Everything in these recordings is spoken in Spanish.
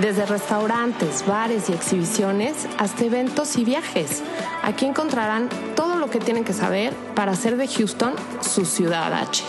Desde restaurantes, bares y exhibiciones hasta eventos y viajes. Aquí encontrarán todo lo que tienen que saber para hacer de Houston su ciudad H.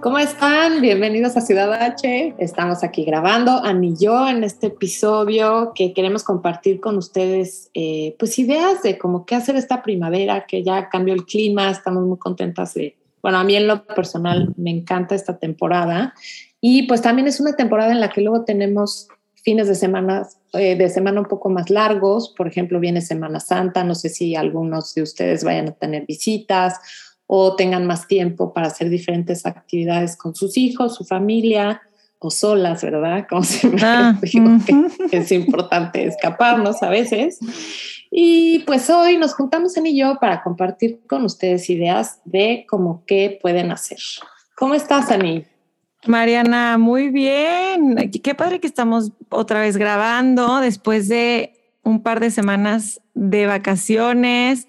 ¿Cómo están? Bienvenidos a Ciudad H. Estamos aquí grabando, Ani y yo, en este episodio que queremos compartir con ustedes, eh, pues ideas de cómo qué hacer esta primavera, que ya cambió el clima, estamos muy contentas de, bueno, a mí en lo personal me encanta esta temporada y pues también es una temporada en la que luego tenemos fines de semana, eh, de semana un poco más largos, por ejemplo, viene Semana Santa, no sé si algunos de ustedes vayan a tener visitas o tengan más tiempo para hacer diferentes actividades con sus hijos, su familia o solas, ¿verdad? Como siempre Ah, digo que es importante escaparnos a veces. Y pues hoy nos juntamos en y yo para compartir con ustedes ideas de cómo qué pueden hacer. ¿Cómo estás, Ani? Mariana, muy bien. Qué padre que estamos otra vez grabando después de un par de semanas de vacaciones.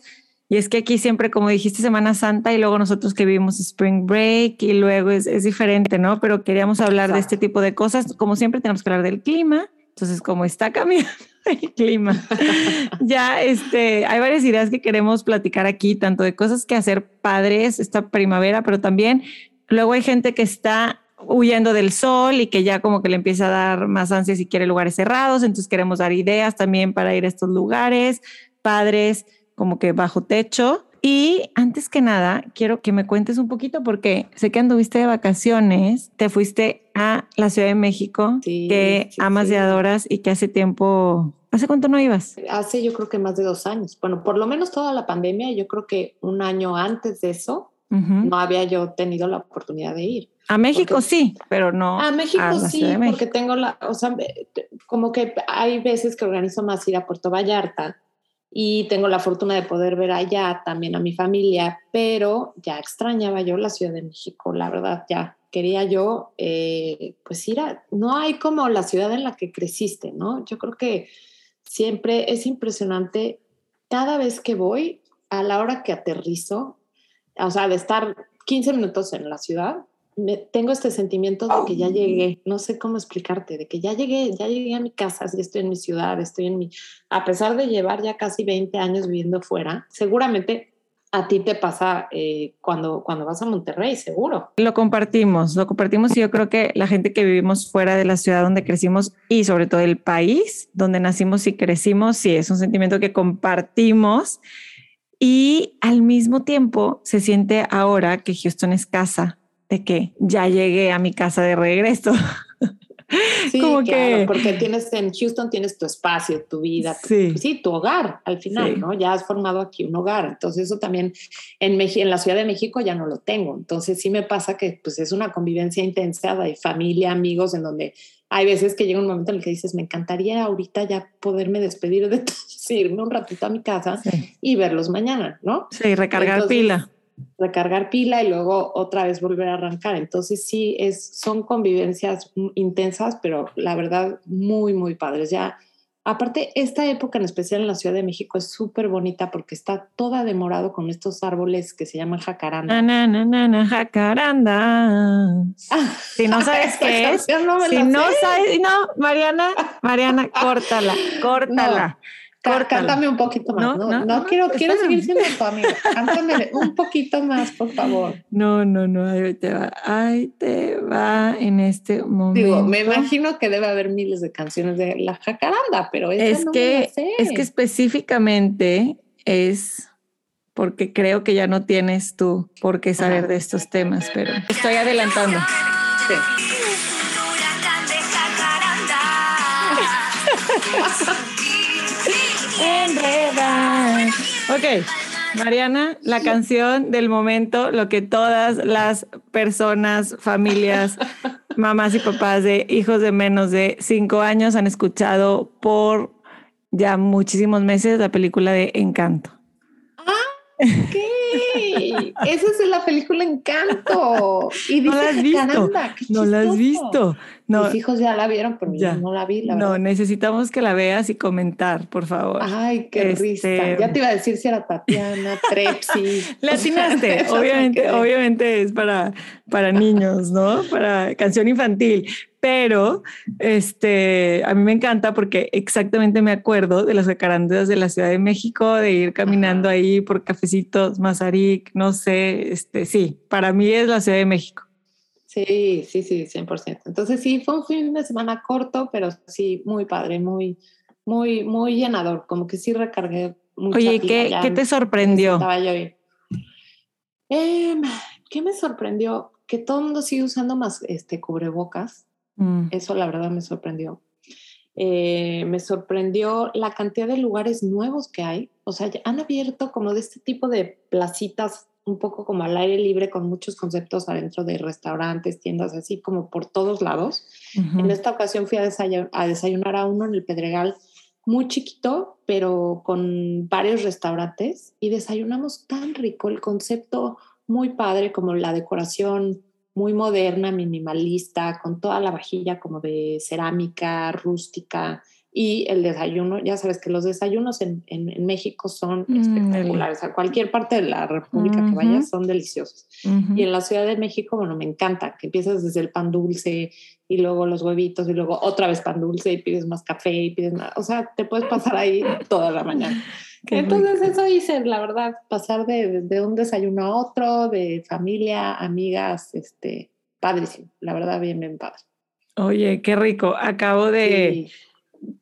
Y es que aquí siempre, como dijiste, Semana Santa y luego nosotros que vivimos Spring Break y luego es, es diferente, ¿no? Pero queríamos hablar de este tipo de cosas. Como siempre, tenemos que hablar del clima. Entonces, como está cambiando el clima, ya este, hay varias ideas que queremos platicar aquí, tanto de cosas que hacer padres esta primavera, pero también luego hay gente que está huyendo del sol y que ya como que le empieza a dar más ansias y quiere lugares cerrados, entonces queremos dar ideas también para ir a estos lugares, padres como que bajo techo. Y antes que nada, quiero que me cuentes un poquito porque sé que anduviste de vacaciones, te fuiste a la Ciudad de México, Sí, que sí, amas sí. y adoras y que hace tiempo, ¿hace cuánto no ibas? Hace yo creo que más de dos años. Bueno, por lo menos toda la pandemia, yo creo que un año antes de eso, no había yo tenido la oportunidad de ir. A México porque- sí, pero no A México a sí, México. porque tengo la, o sea, como que hay veces que organizo más ir a Puerto Vallarta y tengo la fortuna de poder ver allá también a mi familia, pero ya extrañaba yo la Ciudad de México, la verdad, ya quería yo, eh, pues ir a, no hay como la ciudad en la que creciste, ¿no? Yo creo que siempre es impresionante cada vez que voy, a la hora que aterrizo, o sea, de estar 15 minutos en la ciudad, me, tengo este sentimiento de que ya llegué, no sé cómo explicarte, de que ya llegué, ya llegué a mi casa, ya estoy en mi ciudad, estoy en mi, a pesar de llevar ya casi 20 años viviendo fuera, seguramente a ti te pasa eh, cuando, cuando vas a Monterrey, seguro. Lo compartimos, lo compartimos y yo creo que la gente que vivimos fuera de la ciudad donde crecimos y sobre todo el país donde nacimos y crecimos, sí, es un sentimiento que compartimos y al mismo tiempo se siente ahora que Houston es casa, de que ya llegué a mi casa de regreso. Sí, Como claro, que- porque tienes en Houston tienes tu espacio, tu vida, tu- Sí. tu hogar al final, Sí. ¿no? Ya has formado aquí un hogar, entonces eso también en, en la Ciudad de México ya no lo tengo, entonces sí me pasa que pues es una convivencia intensa de familia, amigos, en donde hay veces que llega un momento en el que dices, me encantaría ahorita ya poderme despedir de todos, irme un ratito a mi casa Sí, y verlos mañana, ¿no? sí recargar Entonces, pila. Recargar pila y luego otra vez volver a arrancar. Entonces sí, es, son convivencias intensas, pero la verdad muy, muy padres. Ya, aparte, esta época en especial en la Ciudad de México es súper bonita porque está toda demorado con estos árboles que se llaman jacaranda. Na, na, na, na, na, jacaranda. Ah, Si no sabes qué es, no si no sé. sabes, no, Mariana, Mariana, córtala, córtala. Cántame un poquito más. No, No, no, no, no, quiero, quiero espérame. seguir siendo tu amiga. Cántame un poquito más, por favor. No, no, no, ahí te va, ahí te va en este momento. Digo, me imagino que debe haber miles de canciones de la jacaranda, pero esa es no me la que, sé. es que específicamente es porque creo que ya no tienes tú por qué saber Ajá. de estos temas, pero estoy adelantando. Sí. Enredar. Ok, Mariana, la canción del momento, lo que todas las personas, familias, mamás y papás de hijos de menos de cinco años han escuchado por ya muchísimos meses la película de Encanto. ¿Qué? Esa es la película Encanto. Y no la has visto. Caramba, no la has chistoso". visto. No, Mis hijos ya la vieron, pero Ya. yo no la vi, la no, verdad. necesitamos que la veas y comentar, por favor. Ay, qué Este- risa. Ya te iba a decir si era Tatiana, Trepsi. Le atinaste, obviamente, obviamente es para, para niños, ¿no? Para canción infantil. Pero este, a mí me encanta porque exactamente me acuerdo de las jacarandas de la Ciudad de México, de ir caminando ahí por cafecitos, Mazarik, no sé, este, sí, para mí es la Ciudad de México. Sí, sí, sí, 100%. Entonces sí, fue un fin de semana corto, pero sí, muy padre, muy, muy, muy llenador. Como que sí recargué mucho. Oye, ¿qué, ¿qué te sorprendió? Estaba yo. Em, ¿Qué me sorprendió? Que todo el mundo sigue usando más este cubrebocas. Mm, Eso la verdad me sorprendió. Eh, me sorprendió la cantidad de lugares nuevos que hay. O sea, han abierto como de este tipo de placitas un poco como al aire libre con muchos conceptos adentro de restaurantes, tiendas, así como por todos lados. En esta ocasión fui a desayunar, a desayunar a uno en el Pedregal muy chiquito, pero con varios restaurantes y desayunamos tan rico, el concepto muy padre, como la decoración muy moderna, minimalista, con toda la vajilla como de cerámica, rústica y el desayuno, ya sabes que los desayunos en, en- en México son Mm, espectaculares, a cualquier parte de la República que Ujú. vayas son deliciosos. Ujú. Y en la Ciudad de México, bueno, me encanta que empiezas desde el pan dulce y luego los huevitos y luego otra vez pan dulce y pides más café y pides más. O sea, te puedes pasar ahí toda la mañana. Qué Entonces eso hice, la verdad, pasar de, de un desayuno a otro, de familia, amigas, este, padrísimo. La verdad, bien, bien padre. Oye, qué rico. Acabo de... Sí.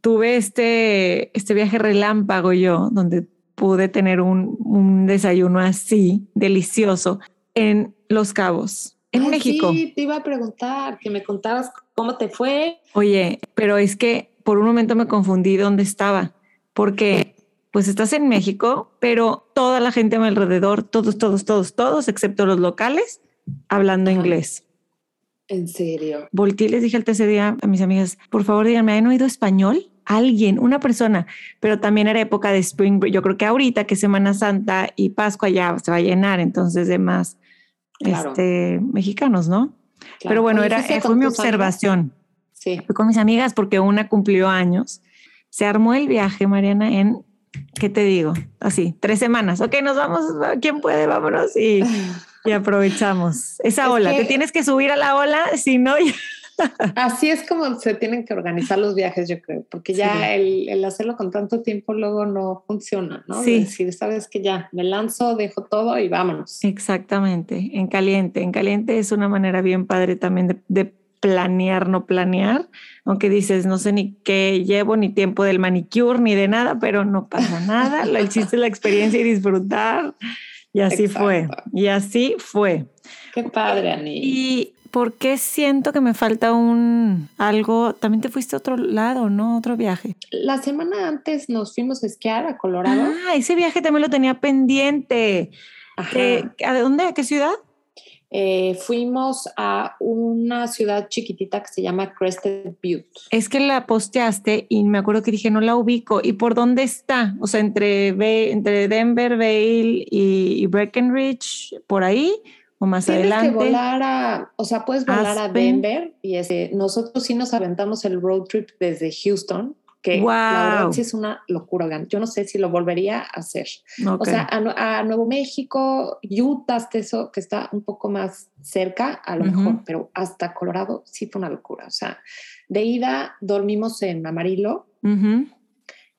Tuve este, este viaje relámpago yo, donde pude tener un, un desayuno así, delicioso, en Los Cabos, en Ay, México. Sí, te iba a preguntar, que me contabas cómo te fue. Oye, pero es que por un momento me confundí dónde estaba, porque pues estás en México, pero toda la gente a mi alrededor, todos, todos, todos, todos, excepto los locales, hablando Ajá. inglés. En serio. Volté y les dije el tercer día a mis amigas, por favor díganme, ¿han oído español? Alguien, una persona, pero también era época de Spring Break. Yo creo que ahorita que Semana Santa y Pascua ya se va a llenar, entonces de más Claro. este, mexicanos, ¿no? Claro. Pero bueno, era, ¿fuiste fue mi observación. Sí. Fui con mis amigas porque una cumplió años. Se armó el viaje, Mariana, en, ¿qué te digo? Así, tres semanas. Ok, nos vamos, ¿quién puede? Vámonos y, y aprovechamos. Esa Es ola, que- te tienes que subir a la ola, si no, ya- Así es como se tienen que organizar los viajes, yo creo, porque ya Sí. el, el hacerlo con tanto tiempo luego no funciona, ¿no? Sí. De decir, sabes que ya me lanzo, dejo todo y vámonos. Exactamente, en caliente. En caliente es una manera bien padre también de, de planear, no planear, aunque dices, no sé ni qué llevo, ni tiempo del manicure, ni de nada, pero no pasa nada. El chiste es la experiencia y disfrutar. Y así fue, y así fue. Qué padre, Ani. ¿Y por qué siento que me falta un algo? También te fuiste a otro lado, ¿no? Otro viaje. La semana antes nos fuimos a esquiar a Colorado. Ah, ese viaje también lo tenía pendiente. Ajá. Eh, ¿A dónde? ¿A qué ciudad? Eh, fuimos a una ciudad chiquitita que se llama Crested Butte. Es que la posteaste y me acuerdo que dije, no la ubico. ¿Y por dónde está? O sea, entre, entre Denver, Vail y, y Breckenridge, por ahí o más Tienes adelante. que volar a, o sea, puedes volar a. Denver y ese, nosotros sí nos aventamos el road trip desde Houston, que Wow. la verdad sí es una locura. Yo no sé si lo volvería a hacer. Ok. O sea, a, a Nuevo México, Utah, hasta eso, que está un poco más cerca, a lo Ujú. mejor, pero hasta Colorado sí fue una locura. O sea, de ida dormimos en Amarillo Ujú.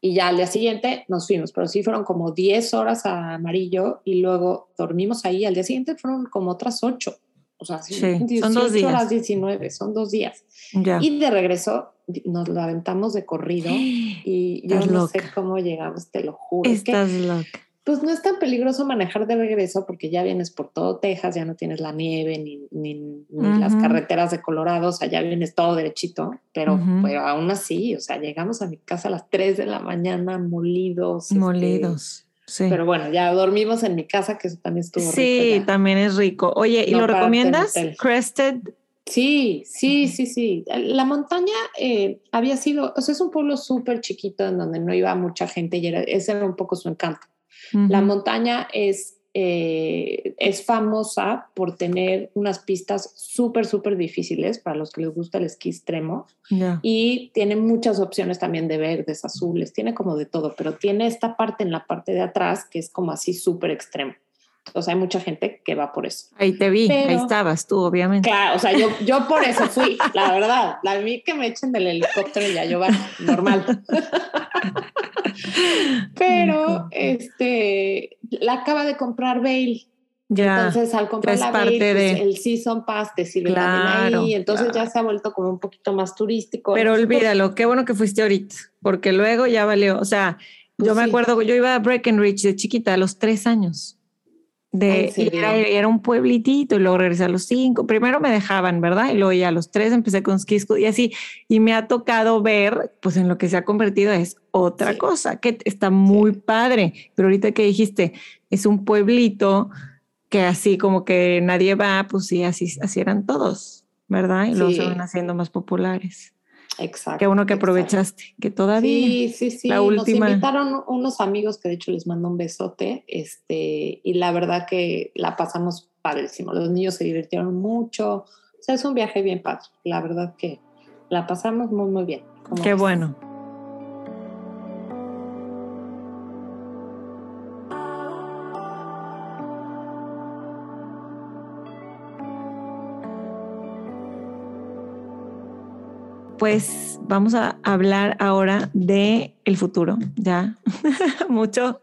y ya al día siguiente nos fuimos, pero sí fueron como 10 horas a Amarillo y luego dormimos ahí. Al día siguiente fueron como otras 8. O sea, Sí, son dos 18 días. horas 19, son dos días. Ya. Y de regreso nos lo aventamos de corrido y yo Estás no sé cómo llegamos, te lo juro. Es que, Estás loca. pues no es tan peligroso manejar de regreso porque ya vienes por todo Texas, ya no tienes la nieve ni, ni, ni las carreteras de Colorado, o sea, ya vienes todo derechito, pero, pero aún así, o sea, llegamos a mi casa a las 3 de la mañana molidos. este, Molidos. Sí. pero bueno, ya dormimos en mi casa, que eso también estuvo Sí, rico. ya. también es rico. Oye, ¿y No lo recomiendas? Crested Sí, sí, sí, sí. La montaña eh, había sido, o sea, es un pueblo súper chiquito en donde no iba mucha gente y era, ese era un poco su encanto. La montaña es, eh, es famosa por tener unas pistas súper, súper difíciles para los que les gusta el esquí extremo y tiene muchas opciones también de verdes, azules, tiene como de todo, pero tiene esta parte en la parte de atrás que es como así súper extremo. O sea, hay mucha gente que va por eso. Ahí te vi, ahí estabas tú, obviamente. Claro, o sea, yo, yo por eso fui, la verdad. La mí que me echen del helicóptero y ya yo va normal. Pero este la acaba de comprar Bale. Ya, entonces al comprar la Bale, pues, el Season Pass te sirve claro, ahí, entonces ya se ha vuelto como un poquito más turístico. Pero olvídalo, qué bueno que fuiste ahorita, porque luego ya valió, o sea, yo pues me acuerdo, yo iba a Breckenridge de chiquita a los tres años de, era, un pueblitito y luego regresé a los cinco. Primero me dejaban, ¿verdad? Y luego ya a los tres empecé con ski y así. Y me ha tocado ver, pues en lo que se ha convertido es otra cosa, que está muy padre. Pero ahorita que dijiste, es un pueblito que así como que nadie va, pues sí, así, así eran todos, ¿verdad? Y luego se van haciendo más populares. Exacto. Qué bueno que aprovechaste, que todavía. Sí, sí, sí. La última. Nos invitaron unos amigos que de hecho les mando un besote, este, y la verdad que la pasamos padrísimo. Los niños se divirtieron mucho. O sea, es un viaje bien padre. La verdad que la pasamos muy, muy bien. Qué bueno. Pues vamos a hablar ahora de el futuro, ya. mucho,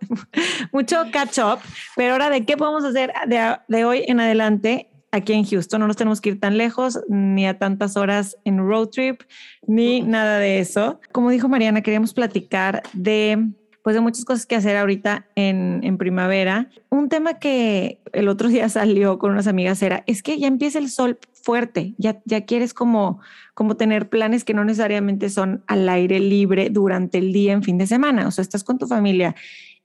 mucho catch up, pero ahora de qué podemos hacer de, de, hoy en adelante aquí en Houston. No nos tenemos que ir tan lejos, ni a tantas horas en road trip, ni nada de eso. Como dijo Mariana, queríamos platicar de pues de muchas cosas que hacer ahorita en, en, primavera. Un tema que el otro día salió con unas amigas era, es que ya empieza el sol fuerte, ya, ya quieres como, como tener planes que no necesariamente son al aire libre durante el día en fin de semana, o sea, estás con tu familia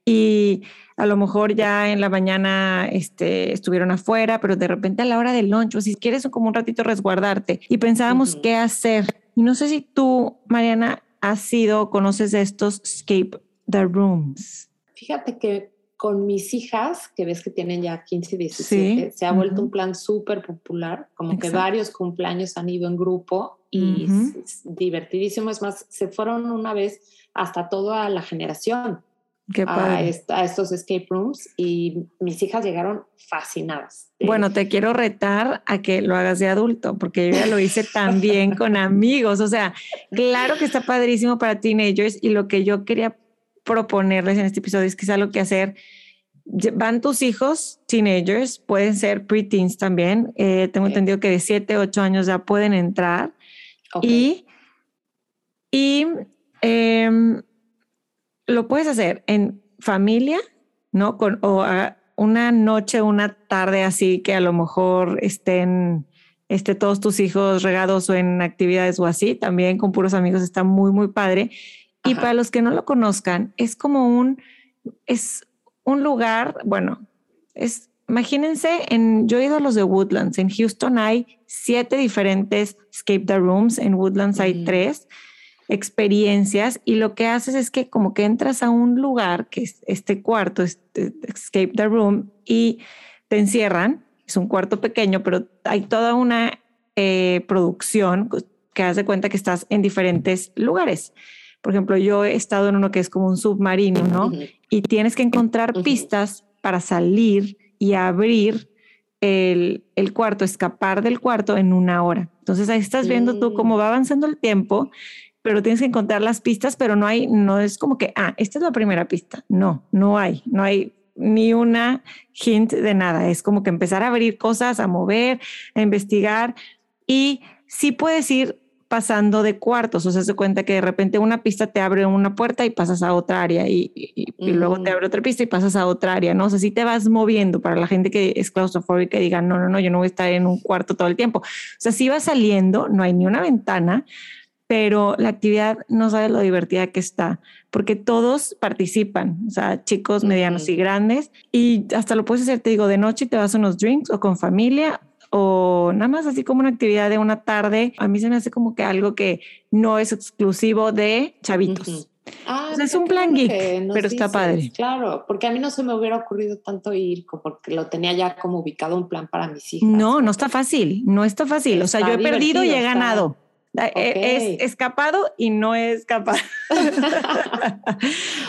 y a lo mejor ya en la mañana este, estuvieron afuera, pero de repente a la hora del lunch, o si quieres como un ratito resguardarte y pensábamos qué hacer. Y no sé si tú, Mariana, has sido, conoces de estos escape the rooms. Fíjate que con mis hijas, que ves que tienen ya 15 y 17, se ha vuelto un plan súper popular, como que varios cumpleaños han ido en grupo y es, divertidísimo. Es más, se fueron una vez hasta toda la generación a, estos escape rooms y mis hijas llegaron fascinadas. Bueno, te quiero retar a que lo hagas de adulto, porque yo ya lo hice también con amigos. O sea, claro que está padrísimo para teenagers y lo que yo quería proponerles en este episodio es que es algo que hacer. Van tus hijos, teenagers, pueden ser preteens también. Eh, tengo entendido que de 7, 8 años ya pueden entrar. Y, y em, lo puedes hacer en familia, ¿no? Con, o una noche, una tarde así que a lo mejor estén este, todos tus hijos regados o en actividades o así, también con puros amigos está muy, muy padre. Y para los que no lo conozcan, es como un, es un lugar, bueno, es, imagínense, en, yo he ido a los de Woodlands, en Houston hay siete diferentes escape the rooms, en Woodlands hay tres experiencias y lo que haces es que como que entras a un lugar que es este cuarto, este escape the room y te encierran, es un cuarto pequeño, pero hay toda una eh, producción que hace cuenta que estás en diferentes lugares. Por ejemplo, yo he estado en uno que es como un submarino, ¿no? Y tienes que encontrar pistas para salir y abrir el, el, cuarto, escapar del cuarto en una hora. Entonces ahí estás viendo tú cómo va avanzando el tiempo, pero tienes que encontrar las pistas, pero no hay, no es como que, ah, esta es la primera pista. No, no hay, no hay ni una hint de nada. Es como que empezar a abrir cosas, a mover, a investigar y sí puedes ir pasando de cuartos, o sea, se cuenta que de repente una pista te abre una puerta y pasas a otra área y, luego te abre otra pista y pasas a otra área, ¿no? O sea, si te vas moviendo para la gente que es claustrofóbica y diga, no, no, no, yo no voy a estar en un cuarto todo el tiempo. O sea, si vas saliendo, no hay ni una ventana, pero la actividad no sabe lo divertida que está, porque todos participan, o sea, chicos, medianos y grandes, y hasta lo puedes hacer, te digo, de noche te vas a unos drinks o con familia o nada más así como una actividad de una tarde, a mí se me hace como que algo que no es exclusivo de chavitos. Ah, O sea, es un plan geek, pero está padre. Claro, porque a mí no se me hubiera ocurrido tanto ir, porque lo tenía ya como ubicado un plan para mis hijas. No, no está fácil, no está fácil. o sea, yo he perdido y he divertido, está- ganado. Eh, Ok. Es escapado y no he escapado.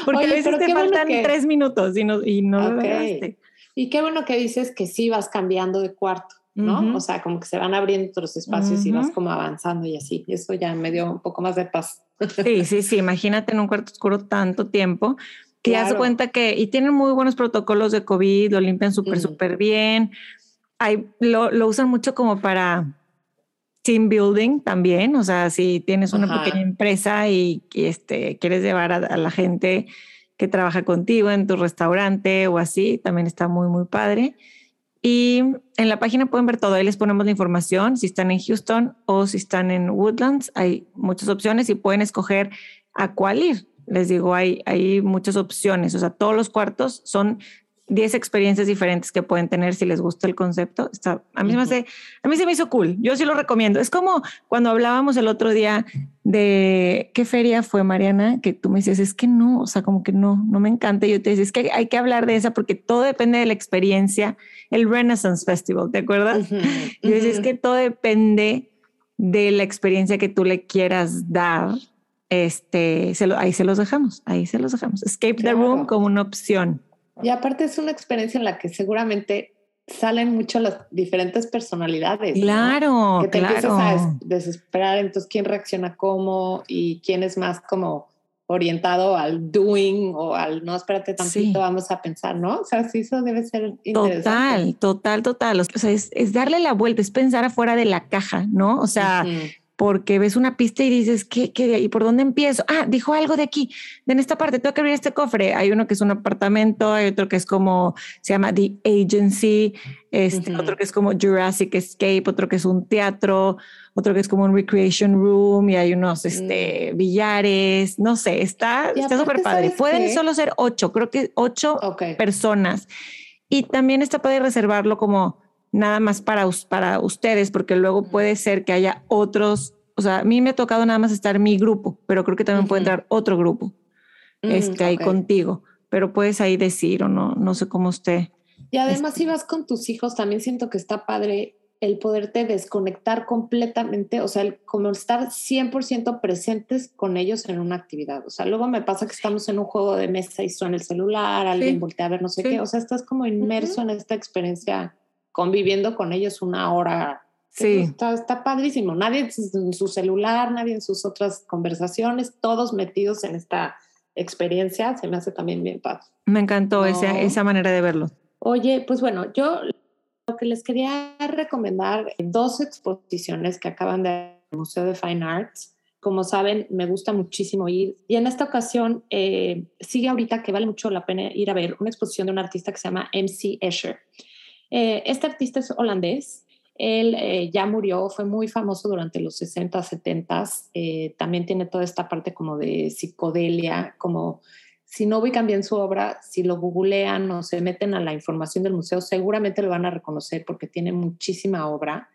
Porque Oye, a veces te bueno faltan que- tres minutos y no, y no lo lograste. Y qué bueno que dices que sí vas cambiando de cuarto, ¿no? Ujú. O sea, como que se van abriendo otros espacios y vas como avanzando y así. Y eso ya me dio un poco más de paz. Sí, sí, sí. Imagínate en un cuarto oscuro tanto tiempo. Que ya se Claro. cuenta que, y tienen muy buenos protocolos de COVID, lo limpian súper, Ujú. súper bien. Hay, lo, lo usan mucho como para team building también. O sea, si tienes una Ajá. pequeña empresa y, y, este, quieres llevar a, a la gente que trabaja contigo en tu restaurante o así, también está muy, muy padre. Y en la página pueden ver todo. Ahí les ponemos la información. Si están en Houston o si están en Woodlands, hay muchas opciones y pueden escoger a cuál ir. Les digo, hay, hay muchas opciones. O sea, todos los cuartos son 10 experiencias diferentes que pueden tener si les gusta el concepto. Está, a, mí se me hace, a mí se me hizo cool. Yo sí lo recomiendo. Es como cuando hablábamos el otro día de qué feria fue, Mariana, que tú me decías, es que no, o sea, como que no, no me encanta. Yo te decía, es que hay que hablar de esa porque todo depende de la experiencia. El Renaissance Festival, ¿te acuerdas? Y yo decía, es que todo depende de la experiencia que tú le quieras dar. Este, se lo- ahí se los dejamos, ahí se los dejamos. Escape the room como una opción. Y aparte es una experiencia en la que seguramente salen mucho las diferentes personalidades. ¿no? Claro, que te empiezas a claro. des- desesperar, entonces quién reacciona cómo y quién es más como orientado al doing o al no, espérate tantito, Sí. vamos a pensar, ¿no? O sea, sí, eso debe ser interesante. Total, total, total. O sea, es, es darle la vuelta, es pensar afuera de la caja, ¿no? O sea. Porque ves una pista y dices, ¿qué, qué de ahí? ¿Por dónde empiezo? Ah, dijo algo de aquí, de en esta parte, tengo que abrir este cofre. Hay uno que es un apartamento, hay otro que es como, se llama The Agency, este, Ujú. otro que es como Jurassic Escape, otro que es un teatro, otro que es como un recreation room y hay unos este, billares, no sé, está Y está súper aparte, padre. ¿sabes Pueden qué? solo ser ocho, creo que ocho Ok. personas. Y también está padre reservarlo como nada más para, para ustedes, porque luego puede ser que haya otros, o sea, a mí me ha tocado nada más estar mi grupo, pero creo que también puede Ujú. entrar otro grupo Mm, este, ahí contigo, pero puedes ahí decir o no, no sé cómo usted. Y además, Este- si vas con tus hijos, también siento que está padre el poderte desconectar completamente, o sea, el como estar 100% presentes con ellos en una actividad. O sea, luego me pasa que estamos en un juego de mesa y suena el celular, alguien voltea a ver no sé Sí. qué, o sea, estás como inmerso en esta experiencia, conviviendo con ellos una hora. Sí. Está, está padrísimo. Nadie en su- celular, nadie en sus otras conversaciones, todos metidos en esta experiencia, se me hace también bien padre. Me encantó esa, No. esa manera de verlo. Oye, pues bueno, yo lo que les quería recomendar dos exposiciones que acaban de el Museo de Fine Arts. Como saben, me gusta muchísimo ir. Y en esta ocasión eh, sigue ahorita que vale mucho la pena ir a ver una exposición de un artista que se llama MC Escher. Eh, este artista es holandés. Él eh, ya murió, fue muy famoso durante los 60, 70. Eh, también tiene toda esta parte como de psicodelia, como si no ubican bien su obra, si lo googlean o se meten a la información del museo, seguramente lo van a reconocer porque tiene muchísima obra.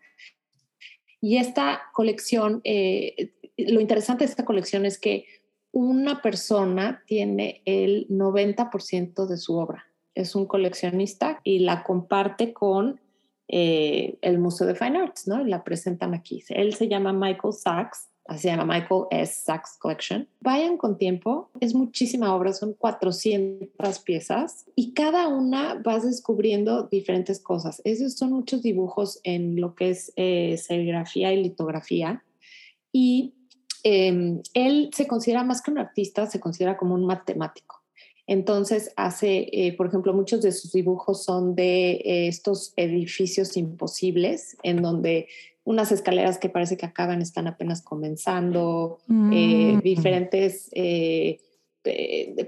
Y esta colección, eh, lo interesante de esta colección es que una persona tiene el 90% de su obra. Es un coleccionista y la comparte con eh, el Museo de Fine Arts, ¿no? La presentan aquí. Él se llama Michael Sachs, así se llama Michael S. Sachs Collection. Vayan con tiempo, es muchísima obra, son 400 piezas y cada una vas descubriendo diferentes cosas. Esos son muchos dibujos en lo que es eh, serigrafía y litografía. Y eh, él se considera más que un artista, se considera como un matemático. Entonces hace, eh, por ejemplo, muchos de sus dibujos son de eh, estos edificios imposibles en donde unas escaleras que parece que acaban están apenas comenzando, eh, Mm. diferentes, eh,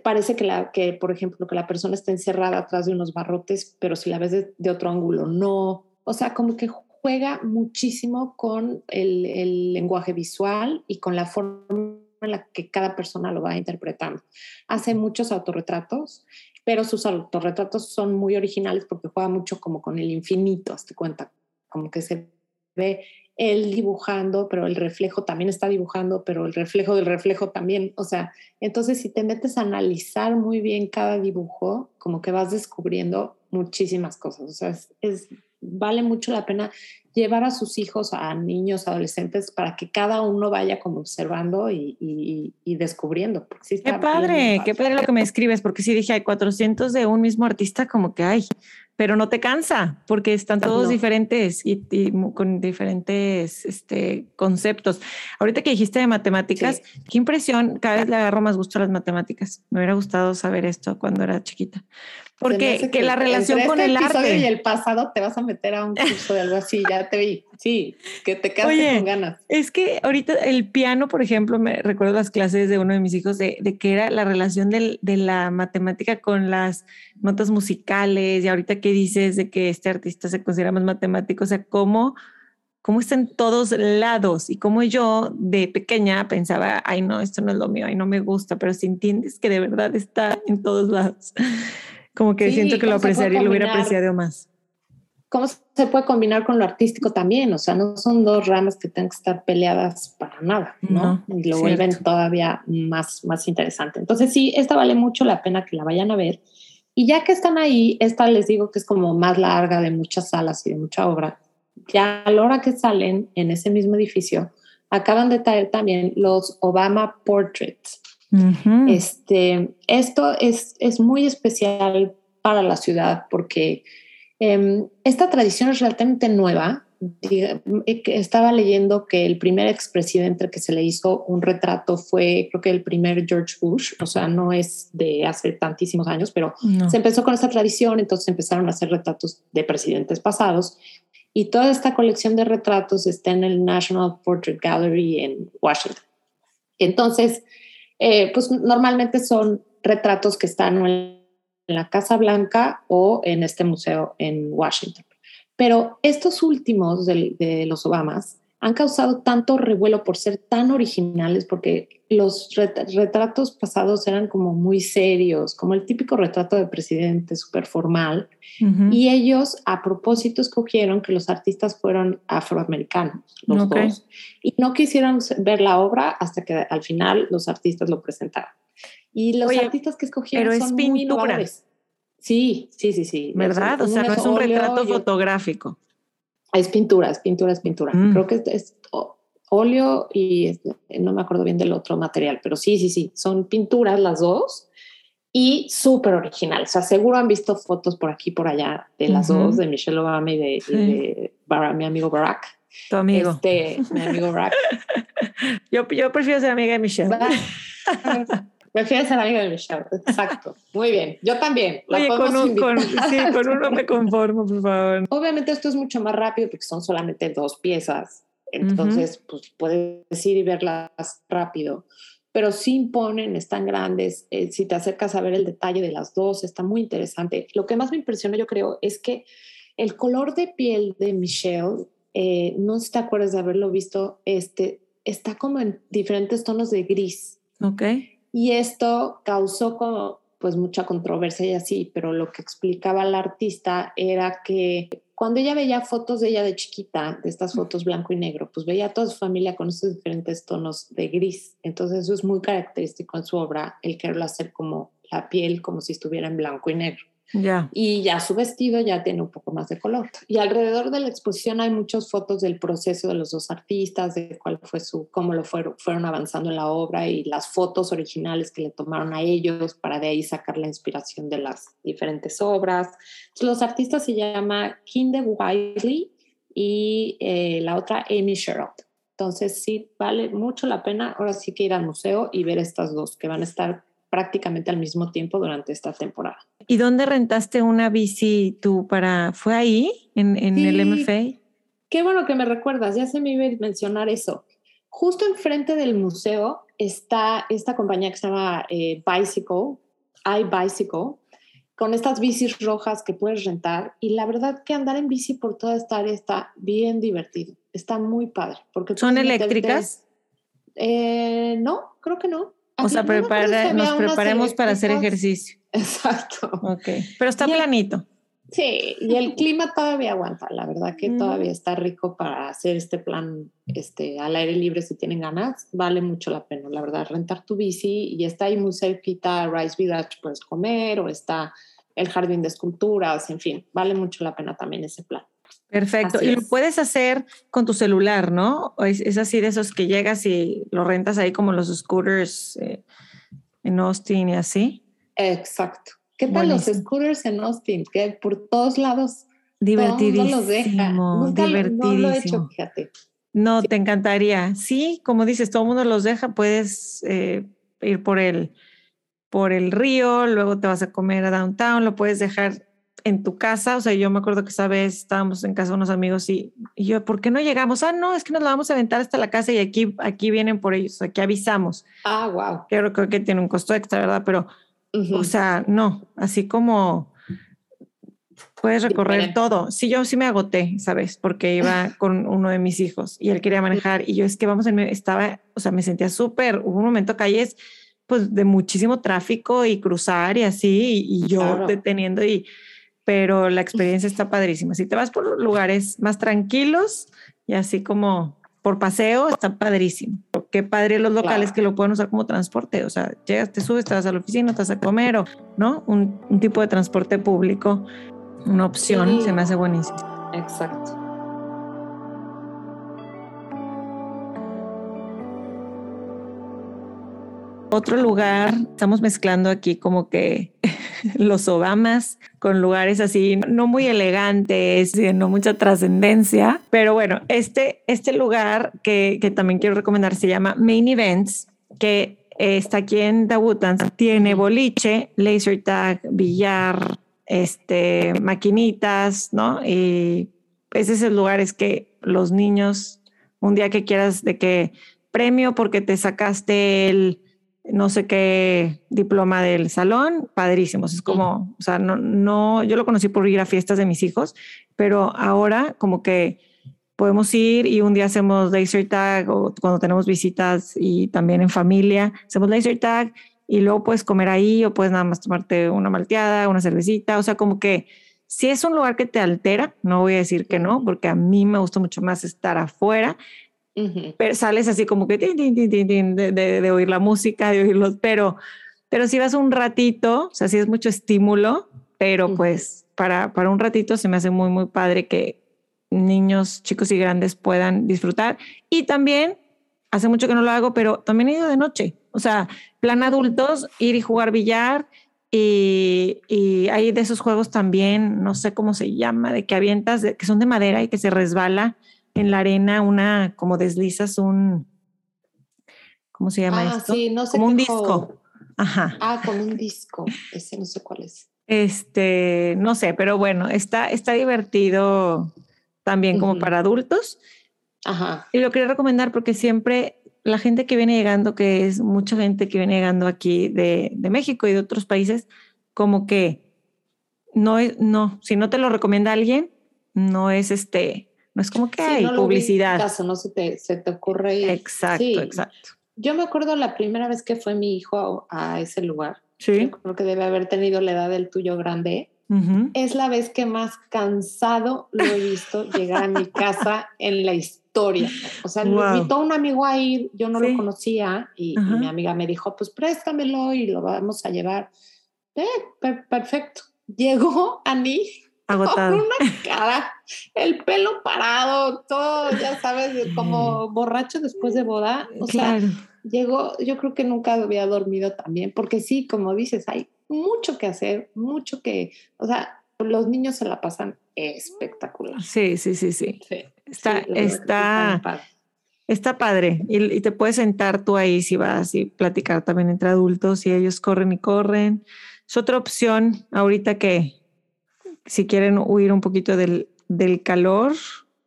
parece que, la, que, por ejemplo, que la persona está encerrada atrás de unos barrotes, pero si la ves de, de otro ángulo, no. O sea, como que juega muchísimo con el, el lenguaje visual y con la forma en la que cada persona lo va interpretando. Hace muchos autorretratos, pero sus autorretratos son muy originales porque juega mucho como con el infinito, hazte cuenta. como que se ve él dibujando, pero el reflejo también está dibujando, pero el reflejo del reflejo también, o sea, entonces si te metes a analizar muy bien cada dibujo, como que vas descubriendo muchísimas cosas, o sea, es, vale mucho la pena llevar a sus hijos, a niños, adolescentes, para que cada uno vaya como observando y, descubriendo. qué padre, qué padre lo que me escribes, porque si dije, hay 400 de un mismo artista, como que hay, pero no te cansa porque están todos diferentes y, con diferentes este, conceptos. Ahorita que dijiste de matemáticas, qué impresión, cada vez le agarro más gusto a las matemáticas. Me hubiera gustado saber esto cuando era chiquita. Porque que, la relación con este el arte. y el pasado te vas a meter a un curso de algo así, ya te vi. Sí, que te quedaste con ganas. Es que ahorita el piano, por ejemplo, me recuerdo las clases de uno de mis hijos de, de que era la relación de la matemática con las notas musicales y ahorita que dices de que este artista se considera más matemático, o sea, cómo, cómo está en todos lados y cómo yo de pequeña pensaba, ay no, esto no es lo mío, ay no me gusta, pero si entiendes que de verdad está en todos lados. Como que siento que lo apreciaría y lo hubiera apreciado más. ¿Cómo se puede combinar con lo artístico también? O sea, no son dos ramas que tengan que estar peleadas para nada, ¿no? y lo vuelven todavía más, más interesante. Entonces, sí, esta vale mucho la pena que la vayan a ver. Y ya que están ahí, esta les digo que es como más larga de muchas salas y de mucha obra. Ya a la hora que salen en ese mismo edificio, acaban de traer también los Obama Portraits, este, esto es, es, muy especial para la ciudad porque esta tradición es relativamente nueva. Eh, estaba leyendo que el primer expresidente que se le hizo un retrato fue, creo que el primer George Bush, o sea, no es de hace tantísimos años, pero se empezó con esta tradición, entonces empezaron a hacer retratos de presidentes pasados y toda esta colección de retratos está en el National Portrait Gallery en Washington. Entonces, eh, pues normalmente son retratos que están en la Casa Blanca o en este museo en Washington. Pero estos últimos de, los Obamas han causado tanto revuelo por ser tan originales, porque los retratos pasados eran como muy serios, como el típico retrato de presidente súper formal, y ellos a propósito escogieron que los artistas fueron afroamericanos, los dos, y no quisieron ver la obra hasta que al final los artistas lo presentaron. Y los artistas que escogieron son muy innovadores. Sí, sí, sí, sí. ¿Verdad? O sea, no es un retrato fotográfico. Es pintura, es pintura, es pintura. Mm. Creo que es, óleo y no me acuerdo bien del otro material, pero sí, sí, sí, son pinturas las dos y súper original. O sea, seguro han visto fotos por aquí por allá de las dos, de Michelle Obama y de, mi amigo Barack. Tu amigo. Este, mi amigo Barack. yo, yo prefiero ser amiga de Michelle. Prefiero ser amiga de Michelle, exacto. Muy bien, yo también. Oye, con, sí, con uno me conformo, por favor. Obviamente esto es mucho más rápido porque son solamente dos piezas, entonces pues puedes ir y verlas rápido, pero sí imponen, están grandes, eh, si te acercas a ver el detalle de las dos, está muy interesante. Lo que más me impresionó yo creo es que el color de piel de Michelle, eh, no sé si te acuerdas de haberlo visto, este, está como en diferentes tonos de gris. Ok. Y esto causó como, pues mucha controversia y así, pero lo que explicaba la artista era que cuando ella veía fotos de ella de chiquita, de estas fotos blanco y negro, pues veía a toda su familia con esos diferentes tonos de gris. Entonces eso es muy característico en su obra, el quererlo hacer como la piel, como si estuviera en blanco y negro. Y ya su vestido ya tiene un poco más de color. Y alrededor de la exposición hay muchas fotos del proceso de los dos artistas, de cuál fue su, cómo lo fueron, fueron avanzando en la obra y las fotos originales que le tomaron a ellos para de ahí sacar la inspiración de las diferentes obras. los artistas se llama Kinde Wiley y eh, la otra Amy Sherrod. Entonces sí, vale mucho la pena ahora sí que ir al museo y ver estas dos que van a estar prácticamente al mismo tiempo durante esta temporada. ¿Y dónde rentaste una bici tú para, fue ahí, en, en el MFA? Qué bueno que me recuerdas, ya se me iba a mencionar eso. Justo enfrente del museo está esta compañía que se llama eh, Bicycle, iBicycle, con estas bicis rojas que puedes rentar. Y la verdad que andar en bici por toda esta área está bien divertido, está muy padre. Porque ¿Son eléctricas? Eh, no, creo que no. O sea, prepara, nos preparemos para hacer ejercicio. Exacto. Ok, pero está planito. Sí, y el clima todavía aguanta, la verdad que Mm. todavía está rico para hacer este plan este, al aire libre si tienen ganas, vale mucho la pena, la verdad, rentar tu bici y está ahí muy cerquita Rice Village, puedes comer o está el jardín de esculturas, en fin, vale mucho la pena también ese plan. Perfecto. Así y lo es. puedes hacer con tu celular, ¿no? Es, es así de esos que llegas y lo rentas ahí como los scooters eh, en Austin y así. Exacto. ¿Qué tal los scooters en Austin? Que por todos lados todo Divertidísimo. mundo los deja. Nunca lo- divertidísimo. no lo he hecho, fíjate. No, te encantaría. Sí, como dices, todo el mundo los deja, puedes eh, ir por el, por el río, luego te vas a comer a downtown, lo puedes dejar en tu casa. O sea, yo me acuerdo que esa vez estábamos en casa de unos amigos y, y yo, ¿por qué no llegamos? Ah, no, es que nos la vamos a aventar hasta la casa y aquí, aquí vienen por ellos, aquí avisamos. Ah, wow. Creo, creo que tiene un costo extra, ¿verdad? Pero, o sea, no, así como puedes recorrer todo. Sí, yo sí me agoté, ¿sabes? Porque iba con uno de mis hijos y él quería manejar y yo es que vamos, en, estaba, o sea, me sentía súper, hubo un momento calles pues de muchísimo tráfico y cruzar y así y, y yo Claro. deteniendo y pero la experiencia está padrísima. Si te vas por lugares más tranquilos y así como por paseo, está padrísimo. Qué padre los locales Claro. que lo pueden usar como transporte. O sea, llegas, te subes, te vas a la oficina, te vas a comer o, ¿no? Un, un tipo de transporte público, una opción, Sí. se me hace buenísimo. Exacto. Otro lugar, estamos mezclando aquí como que los Obamas con lugares así, no muy elegantes, no mucha trascendencia, pero bueno, este, este lugar que, que también quiero recomendar se llama Main Events, que eh, está aquí en Woodlands, tiene boliche, laser tag, billar, este, maquinitas, ¿no? Y ese es el lugar es que los niños, un día que quieras de que premio porque te sacaste el no sé qué diploma del salón, padrísimos. Es como, o sea, no, no, yo lo conocí por ir a fiestas de mis hijos, pero ahora como que podemos ir y un día hacemos laser tag o cuando tenemos visitas y también en familia, hacemos laser tag y luego puedes comer ahí o puedes nada más tomarte una malteada, una cervecita, o sea, como que si es un lugar que te altera, no voy a decir que no, porque a mí me gusta mucho más estar afuera, Pero sales así como que tin, tin, tin, tin, tin, de, de- de oír la música, de oírlos, pero, pero si vas un ratito, o sea, sí es mucho estímulo, pero pues para, para un ratito se me hace muy, muy padre que niños, chicos y grandes puedan disfrutar. Y también, hace mucho que no lo hago, pero también he ido de noche, o sea, plan adultos, ir y jugar billar. Y, y hay de esos juegos también, no sé cómo se llama, de que avientas, de- que son de madera y que se resbala en la arena una, como deslizas un, ¿cómo se llama Ah, esto? sí, no sé como un disco. Ajá. Ah, con un disco. Ese no sé cuál es. Este, no sé, pero bueno, está, está divertido también como para adultos. Ajá. Y lo quería recomendar porque siempre la gente que viene llegando, que es mucha gente que viene llegando aquí de, de México y de otros países, como que no es, no, si no te lo recomienda alguien, no es este, no es como que Sí, hay no publicidad. ubicas o no se te, se te ocurre ir. Exacto, Sí. exacto. Yo me acuerdo la primera vez que fue mi hijo a, a ese lugar. Sí. Yo creo que debe haber tenido la edad del tuyo grande. Ujú. Es la vez que más cansado lo he visto llegar a mi casa en la historia. O sea, Wow. invitó un amigo a ir, yo no Sí. lo conocía y, y Ajá. mi amiga me dijo, pues préstamelo y lo vamos a llevar. Eh, per- perfecto. Llegó a mí con Agotado. una cara, el pelo parado, todo, ya sabes, como borracho después de boda. O sea, llegó, yo creo que nunca había dormido también, porque sí, como dices, hay mucho que hacer, mucho que, o sea, los niños se la pasan espectacular. Sí, sí, sí, sí. Sí, Está, sí, está, padre. está padre. Y, y te puedes sentar tú ahí si vas y platicar también entre adultos y ellos corren y corren. Es otra opción ahorita que si quieren huir un poquito del, del calor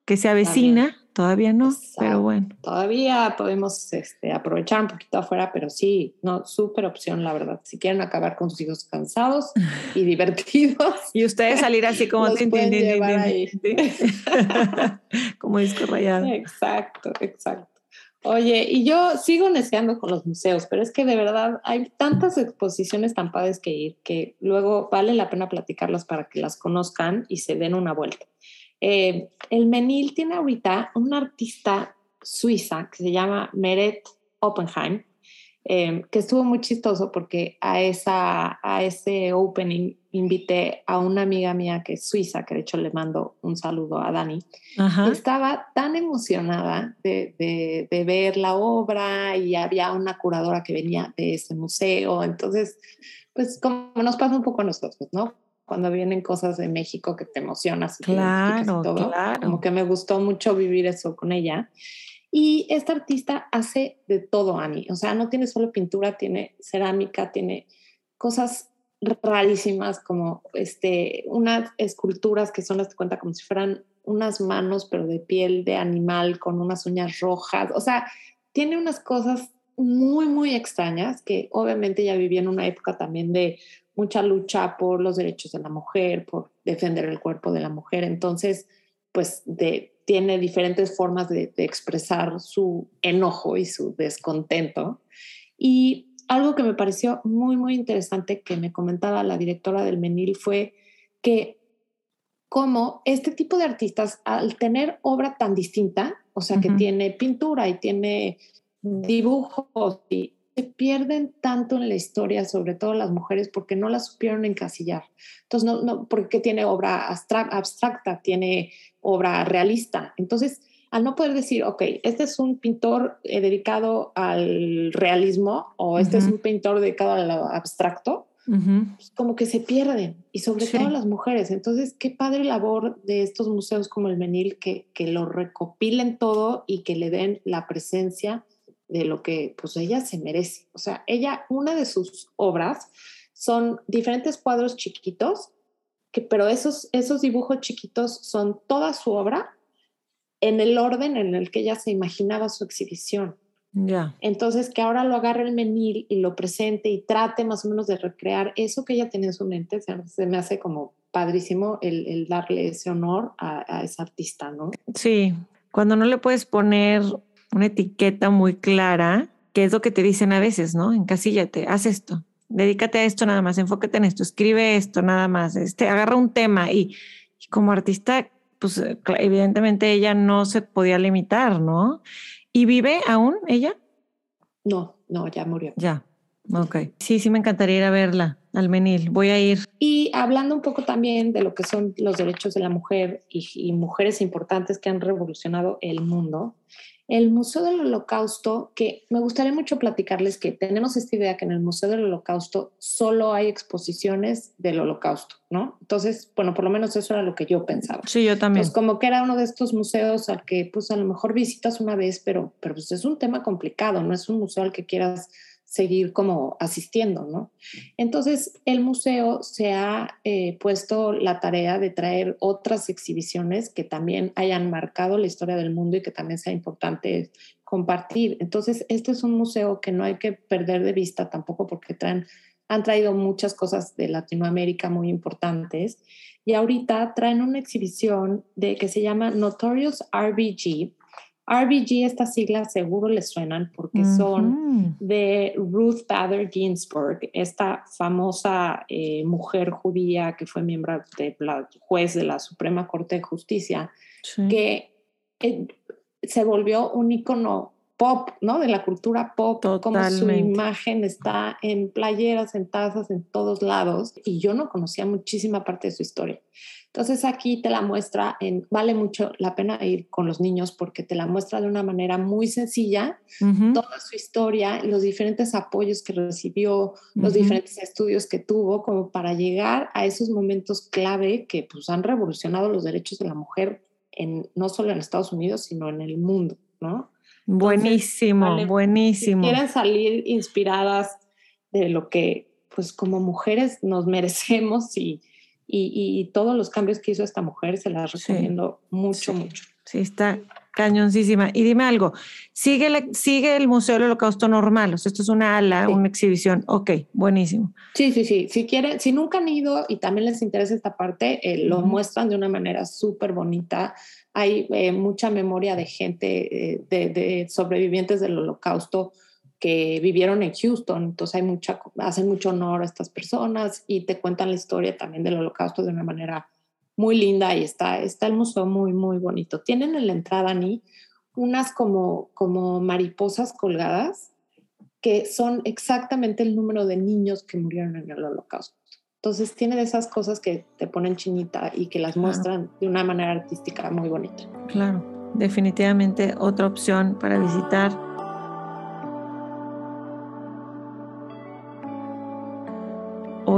que se avecina, todavía no, Exacto. pero bueno. Todavía podemos este, aprovechar un poquito afuera, pero sí, no, súper opción, la verdad. Si quieren acabar con sus hijos cansados y divertidos, Y ustedes salir así como ahí. tin, tin. como disco rayado. Exacto, exacto. Oye, y yo sigo neceando con los museos, pero es que de verdad hay tantas exposiciones tan padres que ir que luego vale la pena platicarlas para que las conozcan y se den una vuelta. Eh, el Menil tiene ahorita una artista suiza que se llama Meret Oppenheim, eh, que estuvo muy chistoso porque a, esa, a ese opening invité a una amiga mía que es suiza, que de hecho le mando un saludo a Dani. Estaba tan emocionada de, de, de, ver la obra y había una curadora que venía de ese museo. Entonces, pues como nos pasa un poco a nosotros, ¿no? Cuando vienen cosas de México que te emocionas. Y claro, todo, claro. Como que me gustó mucho vivir eso con ella. Y esta artista hace de todo, Ani. O sea, no tiene solo pintura, tiene cerámica, tiene cosas rarísimas como este, unas esculturas que son, las de cuenta, como si fueran unas manos, pero de piel de animal con unas uñas rojas. O sea, tiene unas cosas muy, muy extrañas que obviamente ya vivía en una época también de mucha lucha por los derechos de la mujer, por defender el cuerpo de la mujer. Entonces, pues de, tiene diferentes formas de, expresar su enojo y su descontento. Y algo que me pareció muy, muy interesante que me comentaba la directora del Menil fue que como este tipo de artistas, al tener obra tan distinta, o sea, que tiene pintura y tiene dibujos y se pierden tanto en la historia, sobre todo las mujeres, porque no las supieron encasillar. Entonces, no, no porque tiene obra abstracta, tiene obra realista. Entonces, al no poder decir, ok, este es un pintor eh, dedicado al realismo o este es un pintor dedicado al abstracto, pues como que se pierden, y sobre todo las mujeres. Entonces, qué padre labor de estos museos como el Menil que, que lo recopilen todo y que le den la presencia de lo que pues ella se merece. O sea, ella, una de sus obras son diferentes cuadros chiquitos, que, pero esos, esos dibujos chiquitos son toda su obra en el orden en el que ella se imaginaba su exhibición. Ya. Entonces, que ahora lo agarre el menil y lo presente y trate más o menos de recrear eso que ella tenía en su mente, se, me hace como padrísimo el, darle ese honor a, a esa artista, ¿no? Sí, cuando no le puedes poner una etiqueta muy clara, que es lo que te dicen a veces, ¿no? Encasíllate, haz esto, dedícate a esto nada más, enfócate en esto, escribe esto nada más, este, agarra un tema y, como artista, pues eh, evidentemente ella no se podía limitar, ¿no? ¿Y vive aún ella? No, no, ya murió. Ya, ok. Sí, sí me encantaría ir a verla al Menil, voy a ir. Y hablando un poco también de lo que son los derechos de la mujer y, y mujeres importantes que han revolucionado el mundo, el Museo del Holocausto, que me gustaría mucho platicarles que tenemos esta idea que en el Museo del Holocausto solo hay exposiciones del Holocausto, ¿no? Entonces, bueno, por lo menos eso era lo que yo pensaba. Sí, yo también. Pues como que era uno de estos museos al que pues a lo mejor visitas una vez, pero, pero pues es un tema complicado, no es un museo al que quieras seguir como asistiendo, ¿no? Entonces, el museo se ha eh, puesto la tarea de traer otras exhibiciones que también hayan marcado la historia del mundo y que también sea importante compartir. Entonces, este es un museo que no hay que perder de vista tampoco porque traen, han traído muchas cosas de Latinoamérica muy importantes y ahorita traen una exhibición de que se llama Notorious RBG, RBG, estas siglas seguro les suenan porque son de Ruth Bader Ginsburg, esta famosa eh, mujer judía que fue miembro de la juez de la Suprema Corte de Justicia, que eh, se volvió un icono pop, ¿no? De la cultura pop, como su imagen está en playeras, en tazas, en todos lados, y yo no conocía muchísima parte de su historia. Entonces aquí te la muestra, en, vale mucho la pena ir con los niños porque te la muestra de una manera muy sencilla, toda su historia, los diferentes apoyos que recibió, los diferentes estudios que tuvo, como para llegar a esos momentos clave que pues han revolucionado los derechos de la mujer en, no solo en Estados Unidos, sino en el mundo, ¿no? buenísimo, buenísimo. Si quieren salir inspiradas de lo que pues como mujeres nos merecemos y y, todos los cambios que hizo esta mujer se las recomiendo mucho, mucho. Sí, está cañoncísima. Y dime algo, ¿sigue, ¿sigue el Museo del Holocausto normal? O sea, esto es una ala, una exhibición. Ok, buenísimo. Sí, sí, sí. Si quieren, si nunca han ido y también les interesa esta parte, eh, lo muestran de una manera súper bonita. hay eh, mucha memoria de gente, eh, de, de, sobrevivientes del holocausto que vivieron en Houston, entonces hay mucha, hacen mucho honor a estas personas y te cuentan la historia también del holocausto de una manera muy linda y está, está el museo muy, muy bonito. Tienen en la entrada, ni unas como, como mariposas colgadas que son exactamente el número de niños que murieron en el holocausto. Entonces tiene de esas cosas que te ponen chinita y que las muestran de una manera artística muy bonita. Claro, definitivamente otra opción para visitar.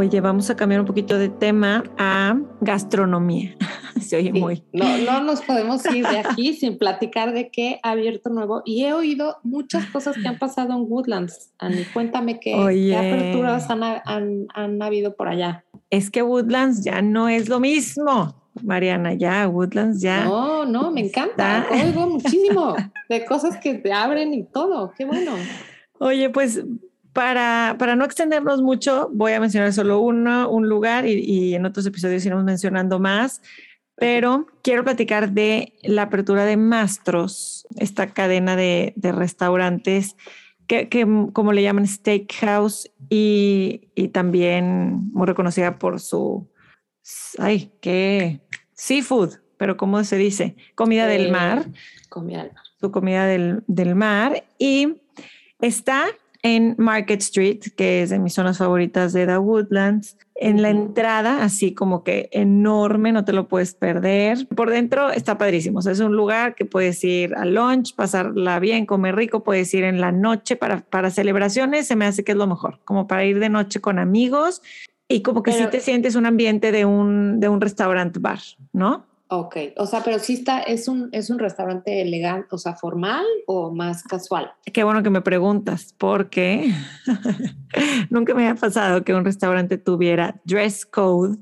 Oye, vamos a cambiar un poquito de tema a gastronomía. Se oye muy. No, no nos podemos ir de aquí sin platicar de qué ha abierto nuevo. Y he oído muchas cosas que han pasado en Woodlands. Ani, cuéntame qué, qué aperturas han, han, han, habido por allá. Es que Woodlands ya no es lo mismo. Mariana, ya, Woodlands ya. No, no, me encanta. Oigo muchísimo de cosas que te abren y todo. Qué bueno. Oye, pues para, para, no extendernos mucho, voy a mencionar solo uno, un lugar y, y, en otros episodios iremos mencionando más, pero quiero platicar de la apertura de Mastros, esta cadena de, de restaurantes que, que, como le llaman steakhouse y, y también muy reconocida por su, ay, qué, seafood, pero ¿cómo se dice? Comida del mar. Comida del mar. Su comida del, del mar y está en Market Street, que es de mis zonas favoritas de The Woodlands. En la entrada, así como que enorme, no te lo puedes perder. Por dentro está padrísimo. O sea, es un lugar que puedes ir a lunch, pasarla bien, comer rico, puedes ir en la noche para, para celebraciones. Se me hace que es lo mejor, como para ir de noche con amigos y como que si sí te sientes un ambiente de un, de un restaurant bar, ¿no? Ok, o sea, pero sí está, es un, es un restaurante elegante, o sea, formal o más casual. Qué bueno que me preguntas, porque nunca me había pasado que un restaurante tuviera dress code.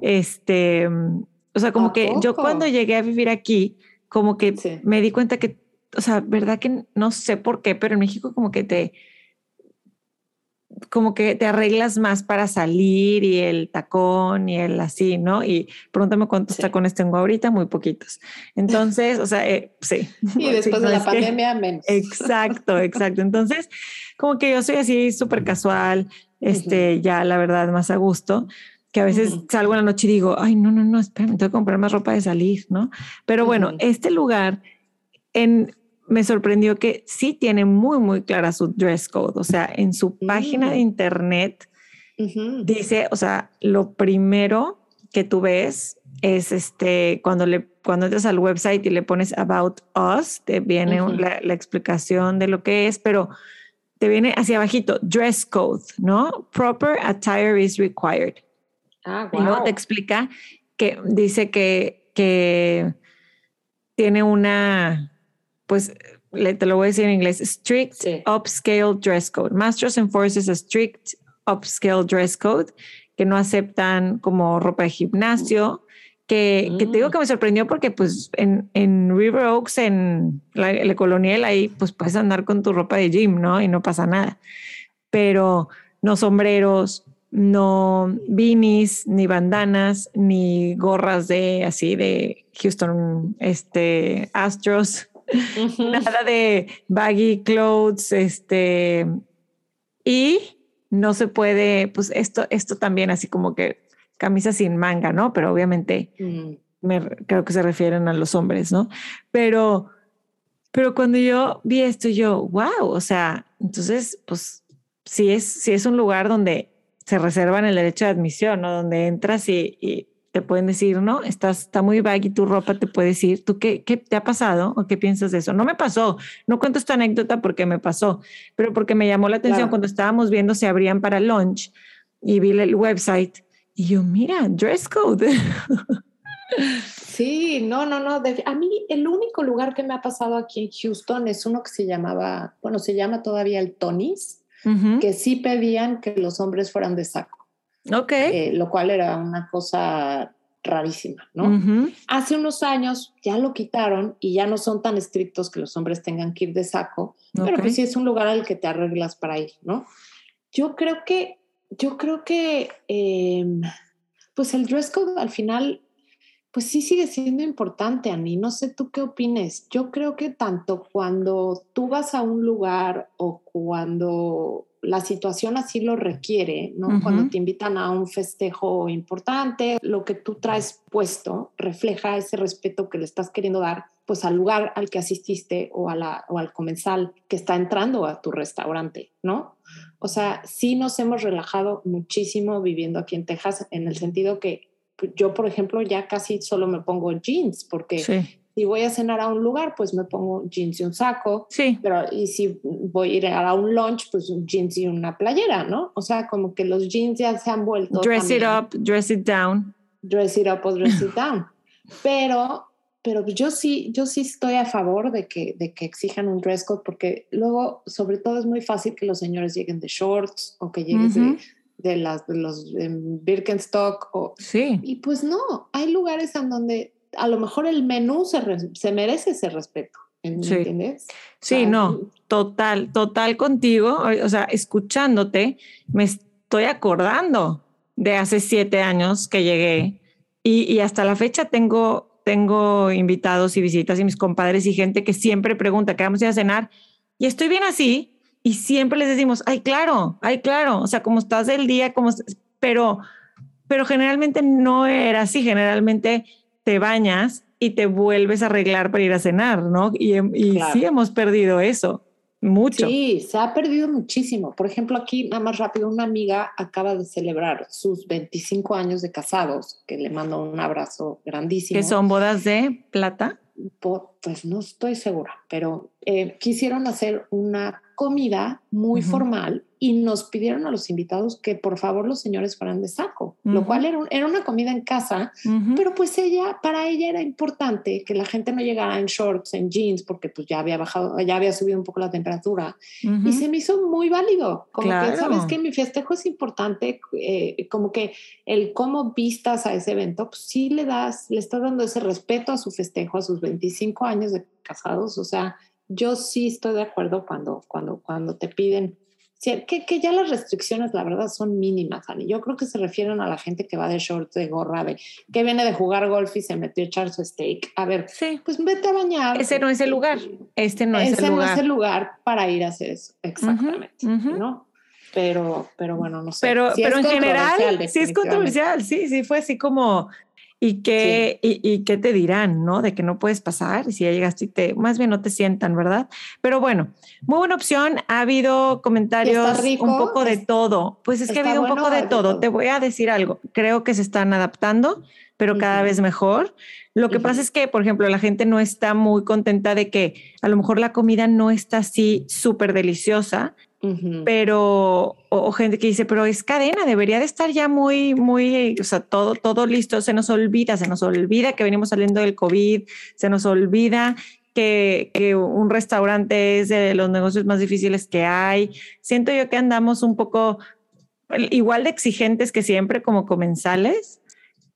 Este, o sea, como que yo cuando llegué a vivir aquí, como que sí. me di cuenta que, o sea, verdad que no sé por qué, pero en México como que te, como que te arreglas más para salir y el tacón y el así, ¿no? Y pregúntame cuántos sí. tacones tengo ahorita, muy poquitos. Entonces, o sea, eh, sí. Y después sí, de la pandemia, que... menos. Exacto, exacto. Entonces, como que yo soy así súper casual, este, uh -huh. ya la verdad, más a gusto que a veces uh -huh. salgo en la noche y digo, ay, no, no, no, espera, me tengo que comprar más ropa de salir, ¿no? Pero bueno, uh -huh. este lugar en me sorprendió que sí tiene muy, muy clara su dress code. O sea, en su mm. página de internet uh -huh. dice, o sea, lo primero que tú ves es este, cuando, le, cuando entras al website y le pones About Us, te viene uh -huh. la, la, explicación de lo que es, pero te viene hacia abajito, dress code, ¿no? Proper attire is required. Ah, wow. Y luego te explica que dice que, que tiene una pues le, te lo voy a decir en inglés, strict sí. upscale dress code. Masters enforces a strict upscale dress code que no aceptan como ropa de gimnasio, que, mm. que te digo que me sorprendió porque pues en, en River Oaks, en la, la, colonial, ahí pues puedes andar con tu ropa de gym, ¿no? Y no pasa nada. Pero no sombreros, no beanies, ni bandanas, ni gorras de así de Houston este, Astros Uh -huh. Nada de baggy clothes, este, y no se puede, pues esto, esto también así como que camisa sin manga, ¿no? Pero obviamente uh -huh. me, creo que se refieren a los hombres, ¿no? Pero, pero cuando yo vi esto, yo, wow, o sea, entonces, pues sí es, sí es un lugar donde se reservan el derecho de admisión, ¿no? Donde entras y, y te pueden decir, no, estás, está muy baggy tu ropa, te puede decir, ¿tú qué, qué te ha pasado o qué piensas de eso? No me pasó, no cuento esta anécdota porque me pasó, pero porque me llamó la atención claro. cuando estábamos viendo se abrían para lunch y vi el website y yo, mira, dress code. Sí, no, no, no. A mí el único lugar que me ha pasado aquí en Houston es uno que se llamaba, bueno, se llama todavía el Tony's, uh -huh. que sí pedían que los hombres fueran de saco. Ok. Eh, lo cual era una cosa rarísima, ¿no? Uh -huh. Hace unos años ya lo quitaron y ya no son tan estrictos que los hombres tengan que ir de saco, okay. pero pues sí es un lugar al que te arreglas para ir, ¿no? Yo creo que, yo creo que, eh, pues el dress code al final pues sí sigue siendo importante, Ani. No sé tú qué opines. Yo creo que tanto cuando tú vas a un lugar o cuando la situación así lo requiere, ¿no? Cuando te invitan a un festejo importante, lo que tú traes puesto refleja ese respeto que le estás queriendo dar pues al lugar al que asististe o, a la, o al comensal que está entrando a tu restaurante, ¿no? O sea, sí nos hemos relajado muchísimo viviendo aquí en Texas en el sentido que yo, por ejemplo, ya casi solo me pongo jeans porque si voy a cenar a un lugar, pues me pongo jeans y un saco. Sí. Pero y si voy a ir a un lunch, pues un jeans y una playera, ¿no? O sea, como que los jeans ya se han vuelto. Dress it up, dress it down. Dress it up o dress it down. Pero, pero yo sí, yo sí estoy a favor de que, de que exijan un dress code porque luego, sobre todo, es muy fácil que los señores lleguen de shorts o que lleguen de de, las, de los Birkenstock. O, sí. Y pues no, hay lugares en donde a lo mejor el menú se, se merece ese respeto. ¿Me sí. entiendes? Sí, no, total, total contigo. O sea, escuchándote, me estoy acordando de hace siete años que llegué y, y hasta la fecha tengo, tengo invitados y visitas y mis compadres y gente que siempre pregunta, ¿qué vamos a ir a cenar? Y estoy bien así, y siempre les decimos, ay, claro, ay, claro, o sea, como estás del día, como, pero, pero generalmente no era así, generalmente te bañas y te vuelves a arreglar para ir a cenar, ¿no? Y, y sí hemos perdido eso, mucho. Sí, se ha perdido muchísimo. Por ejemplo, aquí, nada más rápido, una amiga acaba de celebrar sus 25 años de casados, que le mando un abrazo grandísimo. ¿Que son bodas de plata? Pues no estoy segura, pero eh, quisieron hacer una comida muy formal y nos pidieron a los invitados que por favor los señores fueran de saco, lo cual era, era, una comida en casa, pero pues ella, para ella era importante que la gente no llegara en shorts, en jeans, porque pues ya había bajado, ya había subido un poco la temperatura. Y se me hizo muy válido, como que sabes que mi festejo es importante, eh, como que el cómo vistas a ese evento, pues sí le das, le estás dando ese respeto a su festejo, a sus 25 años de casados, o sea, yo sí estoy de acuerdo cuando, cuando, cuando te piden que, que, ya las restricciones, la verdad, son mínimas, Ani. Yo creo que se refieren a la gente que va de shorts, de gorra, de que viene de jugar golf y se metió a echar su steak. A ver, sí. pues vete a bañar. Ese no es el lugar. Este no es el lugar. no es el lugar para ir a hacer eso. Exactamente. ¿no? Pero, pero bueno, no sé. Pero, pero en general, sí es controversial. Sí, sí, fue así como ¿Y qué, y, y, qué te dirán, no? De que no puedes pasar, si ya llegaste y te, más bien no te sientan, ¿verdad? Pero bueno, muy buena opción. Ha habido comentarios, un poco de todo. Pues es que ha habido un poco de todo. Te voy a decir algo. Creo que se están adaptando, pero cada vez mejor. Lo que pasa es que, por ejemplo, la gente no está muy contenta de que a lo mejor la comida no está así súper deliciosa, pero, o, gente que dice, pero es cadena, debería de estar ya muy, muy, o sea, todo, todo listo, se nos olvida, se nos olvida que venimos saliendo del COVID, se nos olvida que, un restaurante es de los negocios más difíciles que hay. Siento yo que andamos un poco igual de exigentes que siempre como comensales,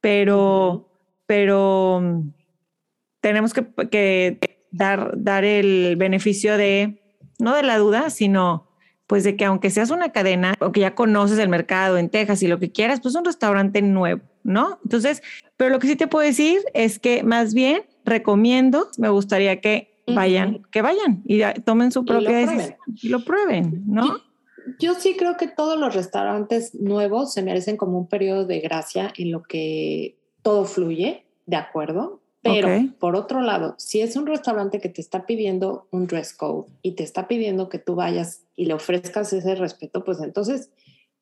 pero, pero mm, tenemos que, que dar, dar el beneficio de, no de la duda, sino pues de que aunque seas una cadena o que ya conoces el mercado en Texas y lo que quieras, pues un restaurante nuevo, ¿no? Entonces, pero lo que sí te puedo decir es que más bien recomiendo, me gustaría que vayan, que vayan y tomen su propia decisión y lo prueben, ¿no? Yo sí creo que todos los restaurantes nuevos se merecen como un periodo de gracia en lo que todo fluye, ¿de acuerdo? Pero por otro lado, si es un restaurante que te está pidiendo un dress code y te está pidiendo que tú vayas y le ofrezcas ese respeto, pues entonces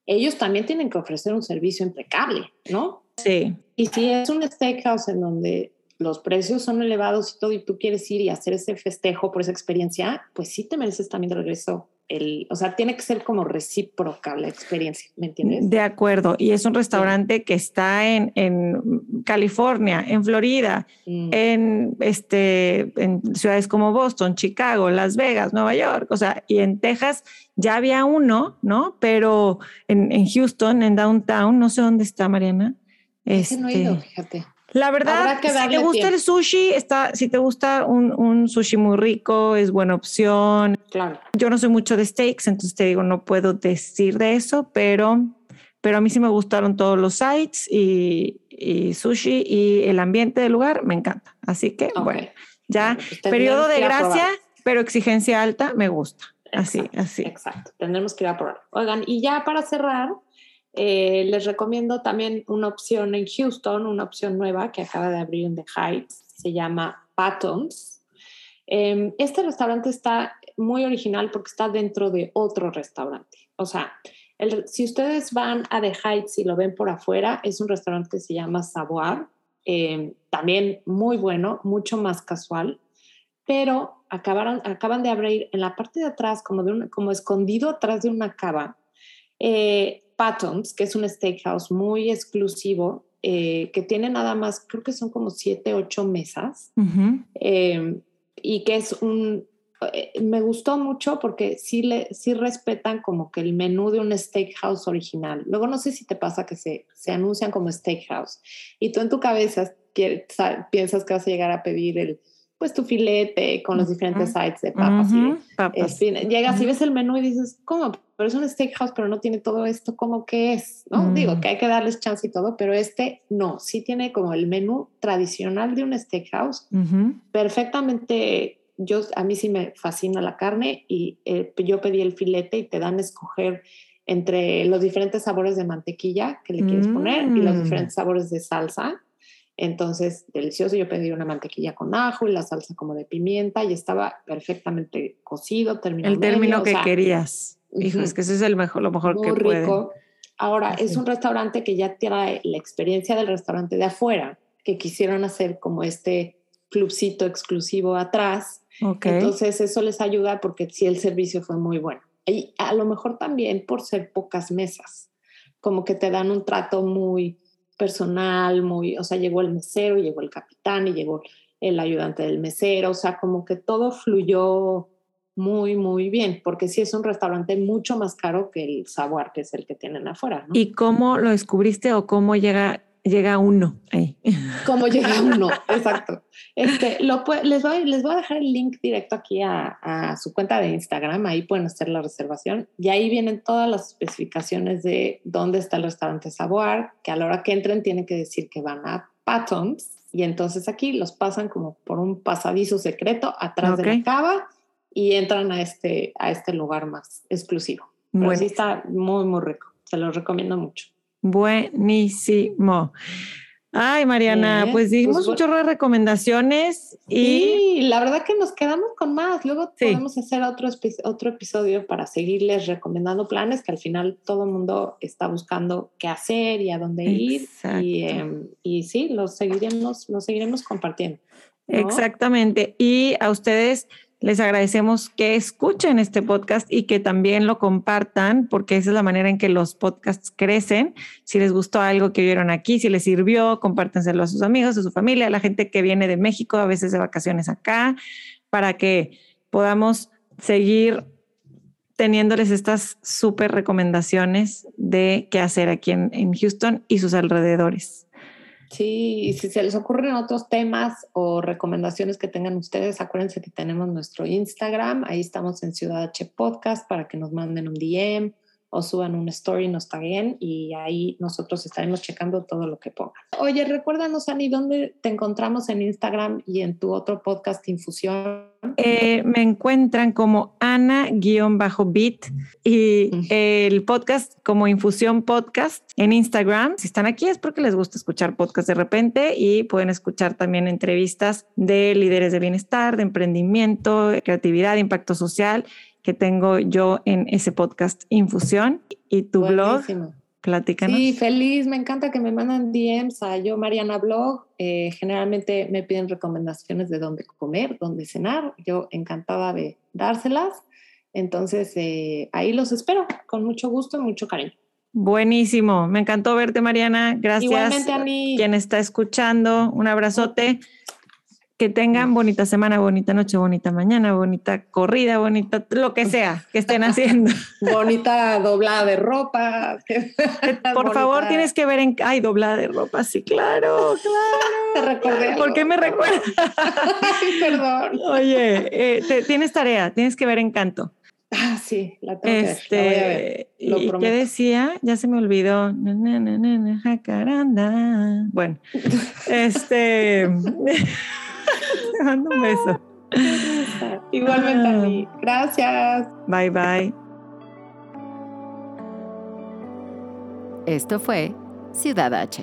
ellos también tienen que ofrecer un servicio impecable, ¿no? Sí. Y si es un steakhouse en donde los precios son elevados y todo, y tú quieres ir y hacer ese festejo por esa experiencia, pues sí te mereces también de regreso el, o sea, tiene que ser como recíproca la experiencia, ¿me entiendes? De acuerdo, y es un restaurante que está en, en, California, en Florida, mm. en, este, en ciudades como Boston, Chicago, Las Vegas, Nueva York, o sea, y en Texas ya había uno, ¿no? Pero en, en Houston, en Downtown, no sé dónde está, Mariana. Este, no he ido, este, fíjate. La verdad, si te gusta el sushi, está, si te gusta un, un, sushi muy rico, es buena opción. Claro. Yo no soy mucho de steaks, entonces te digo, no puedo decir de eso, pero, pero a mí sí me gustaron todos los sites y, y sushi y el ambiente del lugar me encanta. Así que, bueno, ya Pues periodo de gracia, pero exigencia alta, me gusta. Así, así. Exacto, tendremos que ir a probar. Oigan, y ya para cerrar, eh, les recomiendo también una opción en Houston, una opción nueva que acaba de abrir en The Heights, se llama Patton's. Eh, este restaurante está muy original porque está dentro de otro restaurante. O sea, si ustedes van a The Heights y lo ven por afuera, es un restaurante que se llama Savoir, eh, también muy bueno, mucho más casual, pero acaban de abrir en la parte de atrás, como escondido atrás de una cava, eh, Patton's, que es un steakhouse muy exclusivo, eh, que tiene nada más, creo que son como siete, ocho mesas, eh, y que es un... eh, me gustó mucho porque sí, le, sí respetan como que el menú de un steakhouse original. Luego no sé si te pasa que se, se anuncian como steakhouse y tú en tu cabeza quieres- piensas que vas a llegar a pedir el, pues tu filete con los diferentes Ujú. sides de papas. y de- papas. espina- llegas y Ujú. ves el menú y dices, ¿cómo? Pero es un steakhouse, pero no tiene todo esto, ¿cómo que es? ¿No? Mm. Digo que hay que darles chance y todo, pero este no, sí tiene como el menú tradicional de un steakhouse, perfectamente, yo, a mí sí me fascina la carne y eh, yo pedí el filete y te dan a escoger entre los diferentes sabores de mantequilla que le quieres poner y los Mm. diferentes sabores de salsa. Entonces, delicioso. Yo pedí una mantequilla con ajo y la salsa como de pimienta y estaba perfectamente cocido, El término medio, o que sea, querías. Hijo, es que eso es el mejor, lo mejor muy que puede. rico. Ahora, Así. es un restaurante que ya trae la experiencia del restaurante de afuera, que quisieron hacer como este clubcito exclusivo atrás. Ok. Entonces, eso les ayuda porque sí, el servicio fue muy bueno. Y a lo mejor también por ser pocas mesas, como que te dan un trato muy personal, muy, o sea, llegó el mesero, llegó el capitán y llegó el ayudante del mesero, o sea, como que todo fluyó muy, muy bien, porque sí es un restaurante mucho más caro que el Saguar, que es el que tienen afuera, ¿no? ¿Y cómo lo descubriste o cómo llega, llega uno ahí? ¿Cómo llega uno? Exacto. Este, lo les, voy, les voy a dejar el link directo aquí a, a su cuenta de Instagram, ahí pueden hacer la reservación y ahí vienen todas las especificaciones de dónde está el restaurante Savoir, que a la hora que entren tienen que decir que van a Patton's y entonces aquí los pasan como por un pasadizo secreto atrás de la cava y entran a este, a este lugar más exclusivo. Pero Bueno, sí está muy, muy rico. Se los recomiendo mucho. Buenísimo. Ay, Mariana, Bien, pues dimos pues, un chorro de recomendaciones y la verdad que nos quedamos con más. Luego Sí. podemos hacer otro, otro episodio para seguirles recomendando planes que al final todo el mundo está buscando qué hacer y a dónde ir. Y, em, y sí, los seguiremos, los seguiremos compartiendo. ¿no? Exactamente. Y a ustedes les agradecemos que escuchen este podcast y que también lo compartan, porque esa es la manera en que los podcasts crecen. Si les gustó algo que vieron aquí, si les sirvió, compártenselo a sus amigos, a su familia, a la gente que viene de México, a veces de vacaciones acá, para que podamos seguir teniéndoles estas súper recomendaciones de qué hacer aquí en, en Houston y sus alrededores. Sí, y si se les ocurren otros temas o recomendaciones que tengan ustedes, acuérdense que tenemos nuestro Instagram, ahí estamos en Ciudad H Podcast para que nos manden un DM o suban una story, nos taguen y ahí nosotros estaremos checando todo lo que pongan. Oye, recuérdanos, Ani, ¿dónde te encontramos en Instagram y en tu otro podcast Infusión? Eh, me encuentran como Ana-Bit y el podcast como Infusión Podcast en Instagram. Si están aquí es porque les gusta escuchar podcast de repente y pueden escuchar también entrevistas de líderes de bienestar, de emprendimiento, de creatividad, de impacto social que tengo yo en ese podcast Infusión y tu blog. Platícanos. Sí, feliz. Me encanta que me mandan DMs a yo, Mariana Blog. Eh, generalmente me piden recomendaciones de dónde comer, dónde cenar. Yo encantada de dárselas. Entonces, eh, ahí los espero con mucho gusto y mucho cariño. Buenísimo. Me encantó verte, Mariana. Gracias. Igualmente, Ani. quien está escuchando. Un abrazote. Que tengan bonita semana, bonita noche, bonita mañana, bonita corrida, bonita lo que sea que estén haciendo. Bonita doblada de ropa. Por favor, tienes que ver en. Ay, doblada de ropa, sí, claro, claro. Te recordé. ¿Por qué me recuerdas? Perdón. Oye, eh, te- tienes tarea, tienes que ver Encanto. Ah, Sí, la tengo que ver, la voy a ver. Este, lo ¿y qué prometo. decía? Ya se me olvidó. Na, na, jacaranda. Bueno, este. te mando un beso. Igualmente a Ah. mí. Gracias. Bye bye. Esto fue Ciudad H.